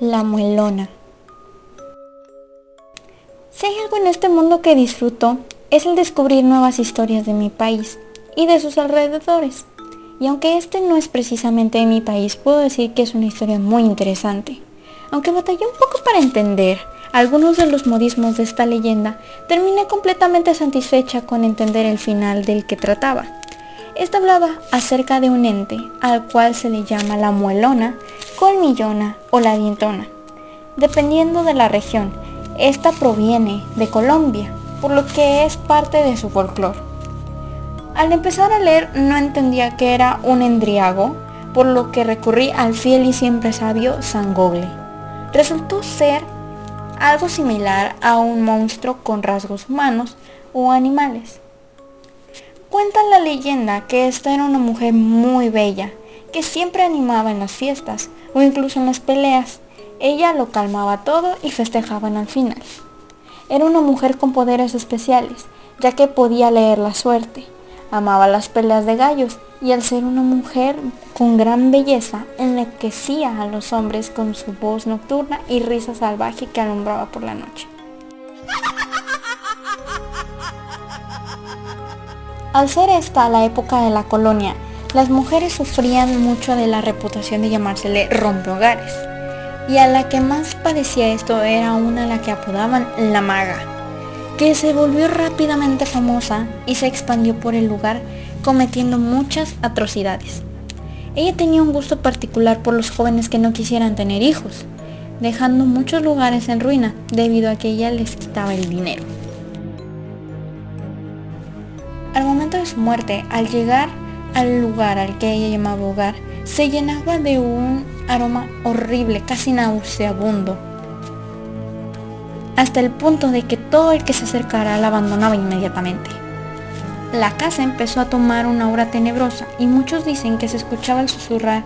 La muelona. Si hay algo en este mundo que disfruto, es el descubrir nuevas historias de mi país y de sus alrededores. Y aunque este no es precisamente de mi país, puedo decir que es una historia muy interesante. Aunque batallé un poco para entender algunos de los modismos de esta leyenda, terminé completamente satisfecha con entender el final del que trataba. Esta hablaba acerca de un ente al cual se le llama la muelona, colmillona o la dientona, dependiendo de la región. Esta proviene de Colombia, por lo que es parte de su folclore. Al empezar a leer no entendía que era un endriago, por lo que recurrí al fiel y siempre sabio Sangoble. Resultó ser algo similar a un monstruo con rasgos humanos o animales. Cuenta la leyenda que esta era una mujer muy bella, que siempre animaba en las fiestas o incluso en las peleas. Ella lo calmaba todo y festejaban al final. Era una mujer con poderes especiales, ya que podía leer la suerte. Amaba las peleas de gallos y al ser una mujer con gran belleza, enloquecía a los hombres con su voz nocturna y risa salvaje que alumbraba por la noche. Al ser esta la época de la colonia, las mujeres sufrían mucho de la reputación de llamársele rompehogares. Y a la que más padecía esto era una a la que apodaban la maga, que se volvió rápidamente famosa y se expandió por el lugar cometiendo muchas atrocidades. Ella tenía un gusto particular por los jóvenes que no quisieran tener hijos, dejando muchos lugares en ruina debido a que ella les quitaba el dinero. Al momento de su muerte, al llegar al lugar al que ella llamaba hogar, se llenaba de un aroma horrible, casi nauseabundo, hasta el punto de que todo el que se acercara la abandonaba inmediatamente. La casa empezó a tomar una aura tenebrosa y muchos dicen que se escuchaba el susurrar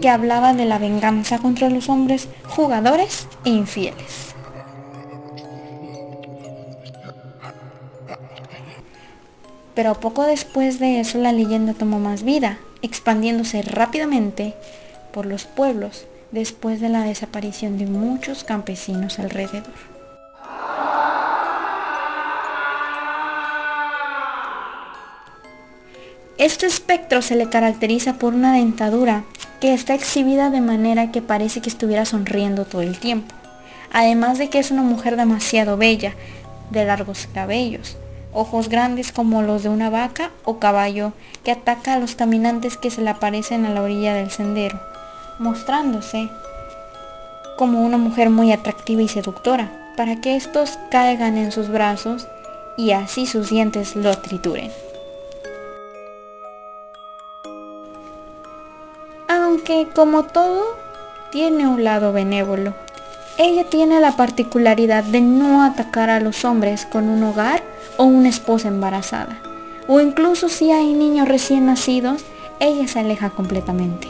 que hablaba de la venganza contra los hombres jugadores e infieles. Pero poco después de eso la leyenda tomó más vida, expandiéndose rápidamente por los pueblos después de la desaparición de muchos campesinos alrededor. Este espectro se le caracteriza por una dentadura que está exhibida de manera que parece que estuviera sonriendo todo el tiempo. Además de que es una mujer demasiado bella, de largos cabellos, ojos grandes como los de una vaca o caballo que ataca a los caminantes que se le aparecen a la orilla del sendero, mostrándose como una mujer muy atractiva y seductora, para que estos caigan en sus brazos y así sus dientes lo trituren. Aunque como todo, tiene un lado benévolo. Ella tiene la particularidad de no atacar a los hombres con un hogar o una esposa embarazada. O incluso si hay niños recién nacidos, ella se aleja completamente.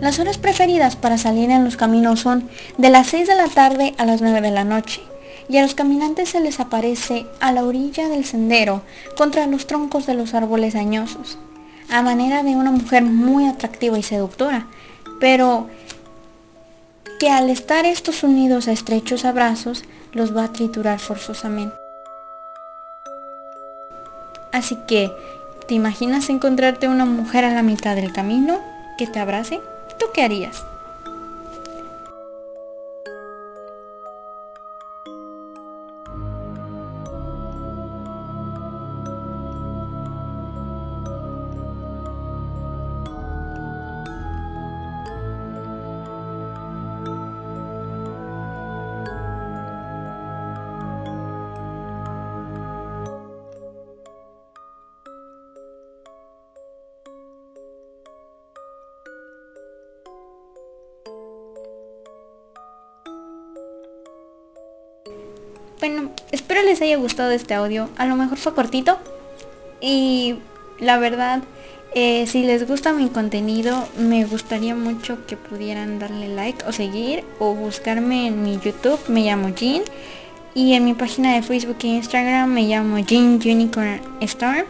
Las horas preferidas para salir en los caminos son de las 6 de la tarde a las 9 de la noche, y a los caminantes se les aparece a la orilla del sendero contra los troncos de los árboles añosos, a manera de una mujer muy atractiva y seductora, pero que al estar estos unidos a estrechos abrazos los va a triturar forzosamente. Así que, ¿te imaginas encontrarte una mujer a la mitad del camino que te abrace? ¿Tú qué harías? Bueno, espero les haya gustado este audio. A lo mejor fue cortito. Y la verdad, eh, si les gusta mi contenido, me gustaría mucho que pudieran darle like o seguir o buscarme en mi YouTube. Me llamo Jean. Y en mi página de Facebook e Instagram me llamo Jean Unicorn Star.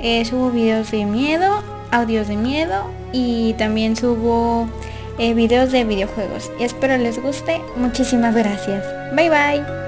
Eh, subo videos de miedo, audios de miedo y también subo eh, videos de videojuegos. Y espero les guste. Muchísimas gracias. Bye bye.